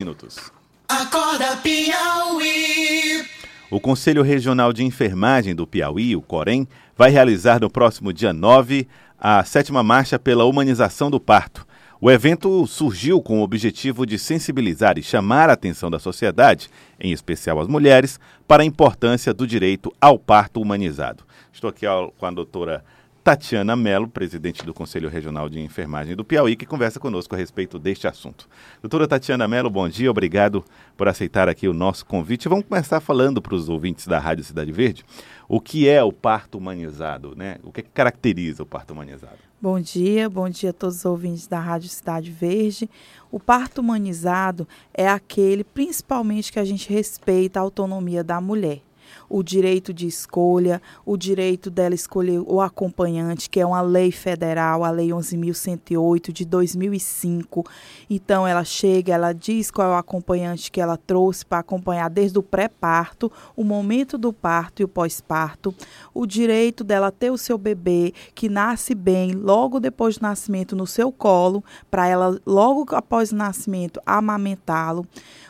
minutos. Acorda Piauí. O Conselho Regional de Enfermagem do Piauí, o COREM, vai realizar no próximo dia 9 a sétima marcha pela humanização do parto. O evento surgiu com o objetivo de sensibilizar e chamar a atenção da sociedade, em especial as mulheres, para a importância do direito ao parto humanizado. Estou aqui com a doutora Tatiana Mello, presidente do Conselho Regional de Enfermagem do Piauí, que conversa conosco a respeito deste assunto. Doutora Tatiana Mello, bom dia, obrigado por aceitar aqui o nosso convite. Vamos começar falando para os ouvintes da Rádio Cidade Verde o que é o parto humanizado, né? O que, é que caracteriza o parto humanizado? Bom dia, bom dia a todos os ouvintes da Rádio Cidade Verde. O parto humanizado é aquele, principalmente, que a gente respeita a autonomia da mulher o direito de escolha, o direito dela escolher o acompanhante, que é uma lei federal, a Lei 11.108 de 2005. Então, ela chega, ela diz qual é o acompanhante que ela trouxe para acompanhar desde o pré-parto, o momento do parto e o pós-parto, o direito dela ter o seu bebê que nasce bem logo depois do nascimento no seu colo, para ela, logo após o nascimento, amamentá-lo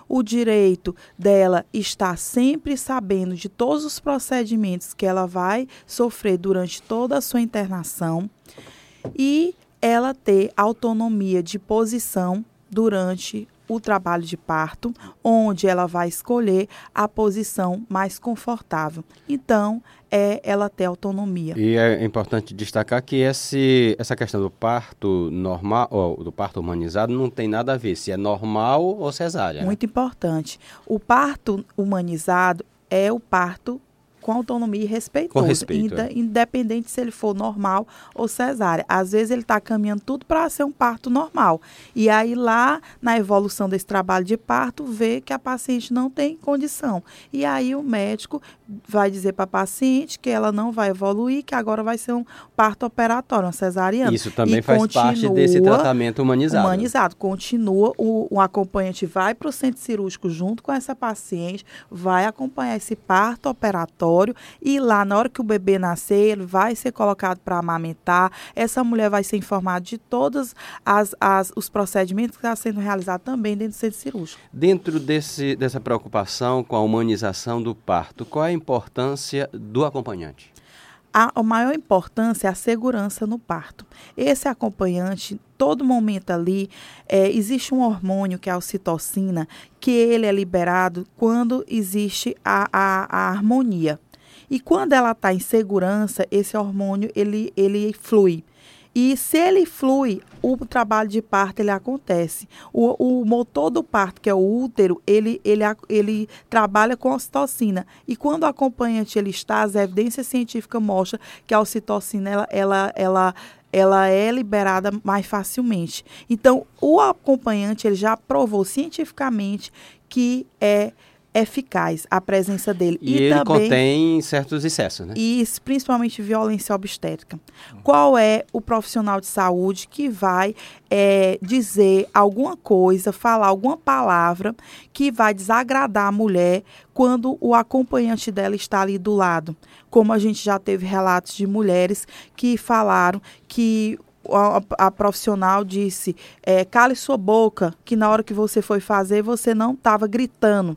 o direito dela estar sempre sabendo de todos os procedimentos que ela vai sofrer durante toda a sua internação e ela ter autonomia de posição durante o trabalho de parto, onde ela vai escolher a posição mais confortável. Então, é ela ter autonomia. E é importante destacar que esse, essa questão do parto normal, ou do parto humanizado, não tem nada a ver se é normal ou cesárea. Né? Muito né? importante. O parto humanizado é o parto com autonomia e respeitoso. Com respeito, é. Independente se ele for normal ou cesárea. Às vezes ele está caminhando tudo para ser um parto normal. E aí lá, na evolução desse trabalho de parto, vê que a paciente não tem condição. E aí o médico vai dizer para a paciente que ela não vai evoluir, que agora vai ser um parto operatório, uma cesariana. Isso também e faz parte desse tratamento humanizado. Humanizado. Continua, o, o acompanhante vai para o centro cirúrgico junto com essa paciente, vai acompanhar esse parto operatório e lá, na hora que o bebê nascer, ele vai ser colocado para amamentar. Essa mulher vai ser informada de todos as, as, os procedimentos que estão sendo realizados também dentro do centro cirúrgico. Dentro desse, dessa preocupação com a humanização do parto, qual é a importância do acompanhante? a, a maior importância é a segurança no parto. Esse acompanhante, todo momento ali, é, existe um hormônio que é a ocitocina, que ele é liberado quando existe a, a, a harmonia. E quando ela está em segurança, esse hormônio ele, ele flui. E se ele flui, o trabalho de parto ele acontece. O, o motor do parto, que é o útero, ele, ele, ele trabalha com ocitocina. E quando o acompanhante ele está, as evidências científicas mostram que a ocitocina ela, ela, ela ela é liberada mais facilmente. Então, o acompanhante ele já provou cientificamente que é eficaz a presença dele. E, e ele também, contém certos excessos, né? Isso, principalmente violência obstétrica. Qual é o profissional de saúde que vai é, dizer alguma coisa, falar alguma palavra que vai desagradar a mulher quando o acompanhante dela está ali do lado? Como a gente já teve relatos de mulheres que falaram que a, a, profissional disse: é, cale sua boca, que na hora que você foi fazer, você não estava gritando.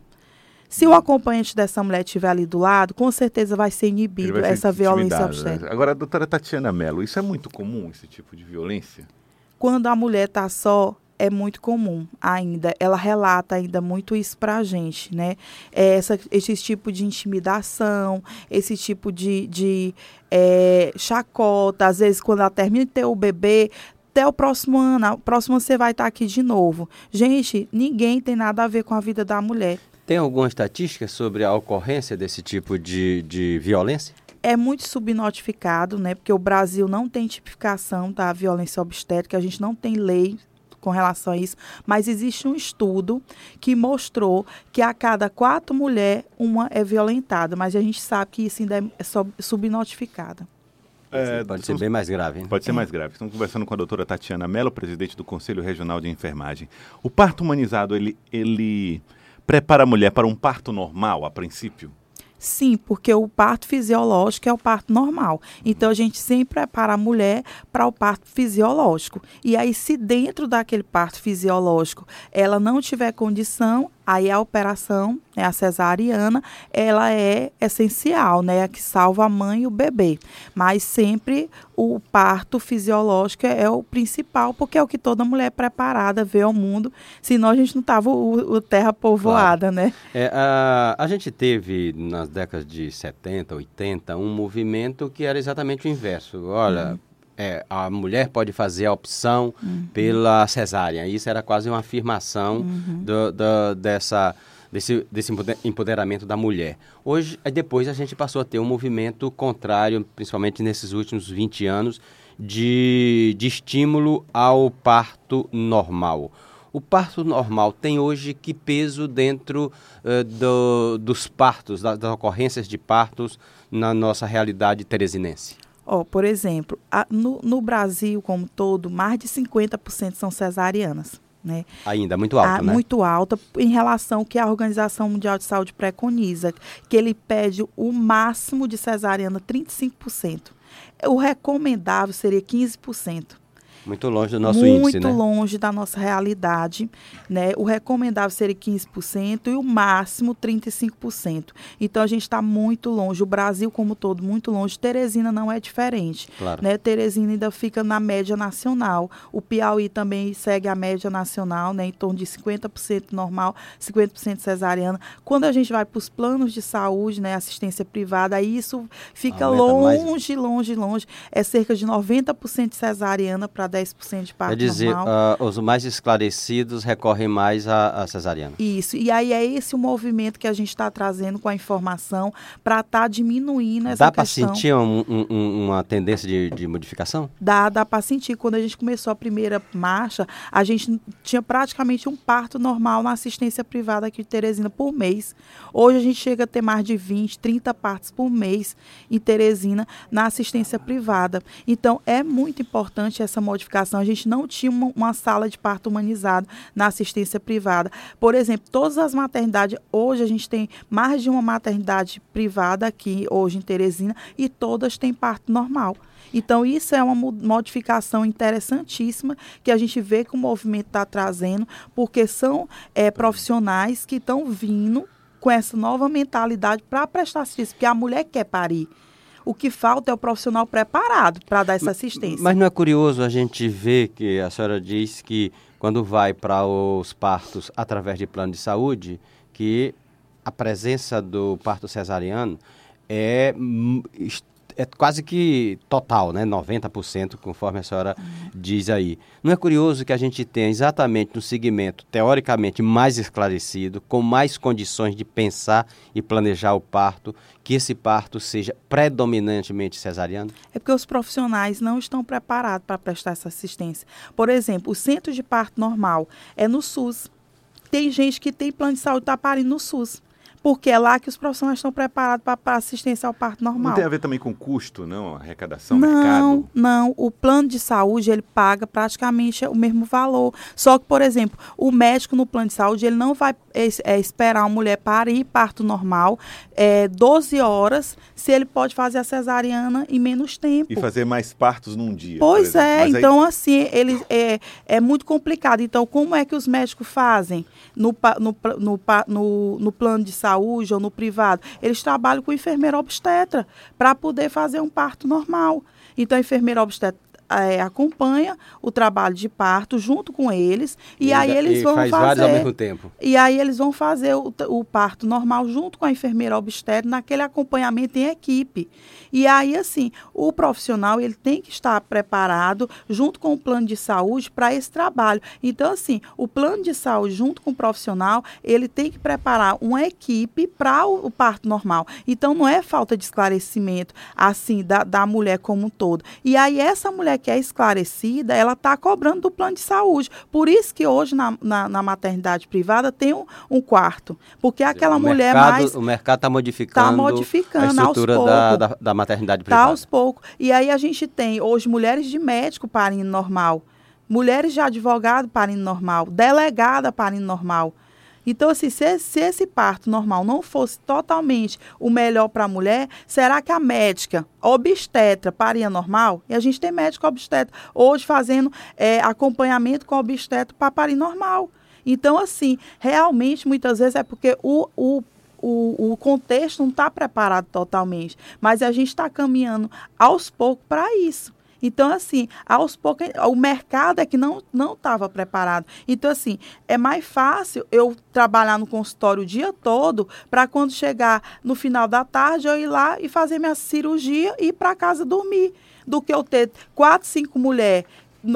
Se o acompanhante dessa mulher estiver ali do lado, com certeza vai ser inibido vai ser essa violência né? obstétrica. Né? Agora, doutora Tatiana Mello, isso é muito comum, esse tipo de violência? Quando a mulher está só, é muito comum ainda. Ela relata ainda muito isso para a gente, né? É essa, esse tipo de intimidação, esse tipo de, de é, chacota. Às vezes, quando ela termina de ter o bebê, até o próximo ano, o próximo ano você vai estar aqui de novo. Gente, ninguém tem nada a ver com a vida da mulher. Tem alguma estatística sobre a ocorrência desse tipo de, de violência? é muito subnotificado, né? Porque o Brasil não tem tipificação da violência obstétrica, a gente não tem lei com relação a isso, mas existe um estudo que mostrou que a cada quatro mulheres, uma é violentada, mas a gente sabe que isso ainda é subnotificado. É, pode ser bem mais grave. Hein? Pode ser mais grave. Estamos conversando com a doutora Tatiana Mello, presidente do Conselho Regional de Enfermagem. O parto humanizado, ele, ele prepara a mulher para um parto normal, a princípio? Sim, porque o parto fisiológico é o parto normal. Então a gente sempre prepara a mulher para o parto fisiológico. E aí, se dentro daquele parto fisiológico ela não tiver condição, aí a operação, né, a cesariana, ela é essencial, né, a que salva a mãe e o bebê. Mas sempre o parto fisiológico é o principal, porque é o que toda mulher preparada vê ao mundo, senão a gente não tava o, o terra povoada, claro. né? É, a, a gente teve nas décadas de 70, 80, um movimento que era exatamente o inverso. Olha, uhum. É, a mulher pode fazer a opção uhum. pela cesárea. Isso era quase uma afirmação uhum. do, do, dessa, desse, desse empoderamento da mulher. Hoje, depois a gente passou a ter um movimento contrário, principalmente nesses últimos 20 anos, de, de estímulo ao parto normal. O parto normal tem hoje que peso dentro uh, do, dos partos, das, das, ocorrências de partos na nossa realidade teresinense? Oh, por exemplo, a, no, no, Brasil como todo, mais de 50% são cesarianas. Né? Ainda muito alta, ah, né? Muito alta em relação ao que a Organização Mundial de Saúde preconiza, que ele pede o máximo de cesariana 35%. O recomendável seria 15%. Muito longe do nosso muito índice, né? Muito longe da nossa realidade, né? O recomendável seria 15% e o máximo 35%. Então a gente está muito longe, o Brasil como todo muito longe. Teresina não é diferente, claro. né? Teresina ainda fica na média nacional. O Piauí também segue a média nacional, né? Em torno de 50% normal, 50% cesariana. Quando a gente vai para os planos de saúde, né, assistência privada, aí isso fica Aumenta longe, mais... longe, longe. É cerca de 90% de cesariana para 10% de parto Quer dizer, normal. Uh, os mais esclarecidos recorrem mais à, à cesariana. Isso. E aí é esse o movimento que a gente está trazendo com a informação para estar tá diminuindo essa dá questão. Dá para sentir um, um, uma tendência de, de, modificação? Dá, dá para sentir. Quando a gente começou a primeira marcha, a gente tinha praticamente um parto normal na assistência privada aqui de Teresina por mês. Hoje a gente chega a ter mais de 20, 30 partos por mês em Teresina na assistência privada. Então é muito importante essa modificação modificação, a gente não tinha uma, uma, sala de parto humanizado na assistência privada. Por exemplo, todas as maternidades, hoje a gente tem mais de uma maternidade privada aqui, hoje em Teresina, e todas têm parto normal. Então, isso é uma modificação interessantíssima que a gente vê que o movimento está trazendo, porque são é, profissionais que estão vindo com essa nova mentalidade para prestar serviço, porque a mulher quer parir. O que falta é o profissional preparado para dar essa assistência. Mas não é curioso a gente ver que a senhora diz que quando vai para os partos através de plano de saúde, que a presença do parto cesariano é é quase que total, né? 90%, conforme a senhora diz aí. Não é curioso que a gente tenha exatamente no segmento teoricamente mais esclarecido, com mais condições de pensar e planejar o parto, que esse parto seja predominantemente cesariano? É porque os profissionais não estão preparados para prestar essa assistência. Por exemplo, o centro de parto normal é no SUS. Tem gente que tem plano de saúde está parindo no SUS porque é lá que os profissionais estão preparados para assistência ao parto normal. Não tem a ver também com custo, não? Arrecadação, não, mercado? Não, o plano de saúde, ele paga praticamente o mesmo valor. Só que, por exemplo, o médico no plano de saúde, ele não vai é, esperar uma mulher para ir parto normal é, 12 horas, se ele pode fazer a cesariana em menos tempo. E fazer mais partos num dia. Pois é, então aí... assim, ele, é, é muito complicado. Então, como é que os médicos fazem no, no, no, no, no plano de saúde? Saúde ou no privado, eles trabalham com enfermeira obstetra para poder fazer um parto normal. Então, a enfermeira obstetra é, acompanha o trabalho de parto junto com eles e, e aí eles vão faz fazer vários ao mesmo tempo. e aí eles vão fazer o, o parto normal junto com a enfermeira obstetra naquele acompanhamento em equipe. E aí assim o profissional ele tem que estar preparado junto com o plano de saúde para esse trabalho. Então assim o plano de saúde junto com o profissional ele tem que preparar uma equipe para o, o, parto normal. Então não é falta de esclarecimento assim da, da mulher como um todo. E aí essa mulher que é esclarecida, ela está cobrando do plano de saúde. Por isso que hoje na, na, na maternidade privada tem um, um, quarto. Porque aquela o mulher mercado, mais. O mercado está modificando, tá modificando a estrutura da, da, da, maternidade privada. Está aos poucos. E aí a gente tem hoje mulheres de médico parindo normal, mulheres de advogado parindo normal, delegada parindo normal. Então, assim, se, se esse parto normal não fosse totalmente o melhor para a mulher, será que a médica obstetra paria normal? E a gente tem médico obstetra hoje fazendo é, acompanhamento com obstetra para parir normal. Então, assim, realmente, muitas vezes é porque o, o o, o, contexto não está preparado totalmente, mas a gente está caminhando aos poucos para isso. Então, assim, aos poucos, o mercado é que não estava preparado. Então, assim, é mais fácil eu trabalhar no consultório o dia todo para quando chegar no final da tarde eu ir lá e fazer minha cirurgia e ir para casa dormir. Do que eu ter quatro, cinco mulheres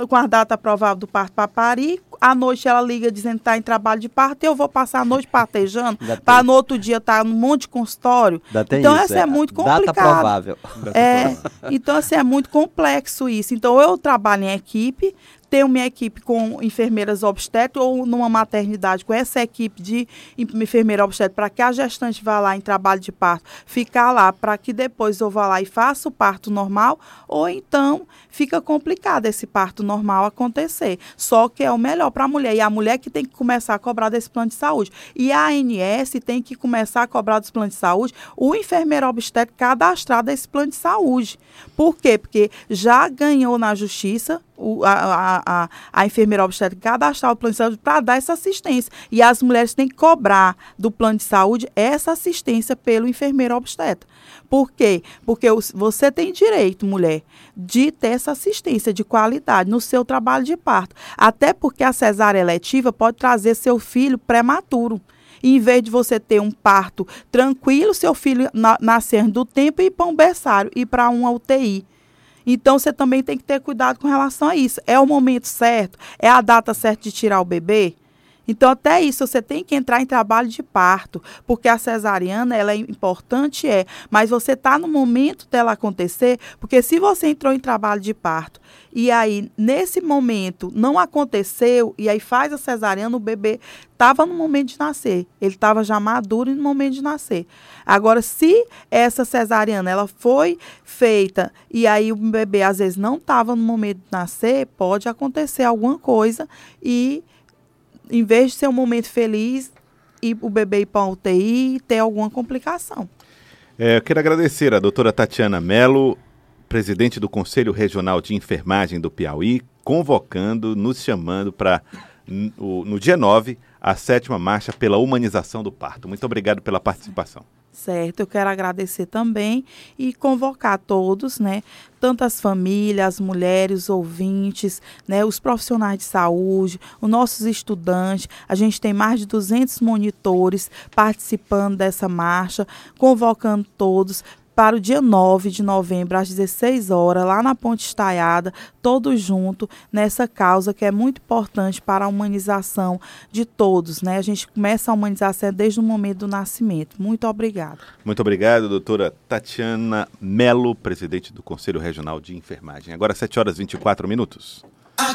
com a data provável do parto para parir. À noite ela liga dizendo que está em trabalho de parto e eu vou passar a noite partejando para no outro dia estar tá num monte de consultório. Então, isso, essa é, é muito complicado. Data provável. É, então, assim, é muito complexo isso. Então, eu trabalho em equipe, tenho minha equipe com enfermeiras obstetras ou numa maternidade com essa equipe de enfermeira obstetra para que a gestante vá lá em trabalho de parto, ficar lá para que depois eu vá lá e faça o parto normal, ou então fica complicado esse parto normal acontecer. Só que é o melhor para a mulher e a mulher que tem que começar a cobrar desse plano de saúde. E a ANS tem que começar a cobrar dos planos de saúde o enfermeiro obstetra cadastrado desse plano de saúde. Por quê? Porque já ganhou na justiça o, a, a, a, enfermeira obstétrica cadastrar o plano de saúde para dar essa assistência. E as mulheres têm que cobrar do plano de saúde essa assistência pelo enfermeiro obstetra. Por quê? Porque você tem direito, mulher, de ter essa assistência de qualidade no seu trabalho de parto. Até porque a cesárea eletiva pode trazer seu filho prematuro. em vez de você ter um parto tranquilo, seu filho na, nascer do tempo e ir para um berçário, ir para uma UTI. Então você também tem que ter cuidado com relação a isso. É o momento certo? É a data certa de tirar o bebê? Então, até isso, você tem que entrar em trabalho de parto, porque a cesariana, ela é importante, é, mas você está no momento dela acontecer, porque se você entrou em trabalho de parto e aí, nesse momento, não aconteceu, e aí faz a cesariana, o bebê estava no momento de nascer. Ele estava já maduro no momento de nascer. Agora, se essa cesariana ela foi feita e aí o bebê às vezes não estava no momento de nascer, pode acontecer alguma coisa e em vez de ser um momento feliz, ir o bebê ir para a UTI e ter alguma complicação. É, eu quero agradecer a doutora Tatiana Mello, presidente do Conselho Regional de Enfermagem do Piauí, convocando, nos chamando para, no dia 9, a sétima marcha pela humanização do parto. Muito obrigado pela participação. Certo, eu quero agradecer também e convocar todos, né, tanto as famílias, as mulheres, ouvintes, né, os profissionais de saúde, os nossos estudantes. A gente tem mais de 200 monitores participando dessa marcha, convocando todos para o dia 9 de novembro, às 16 horas, lá na Ponte Estaiada, todos juntos, nessa causa que é muito importante para a humanização de todos. Né? A gente começa a humanização desde o momento do nascimento. Muito obrigada. Muito obrigado, doutora Tatiana Melo, presidente do Conselho Regional de Enfermagem. Agora, 7 horas e 24 minutos.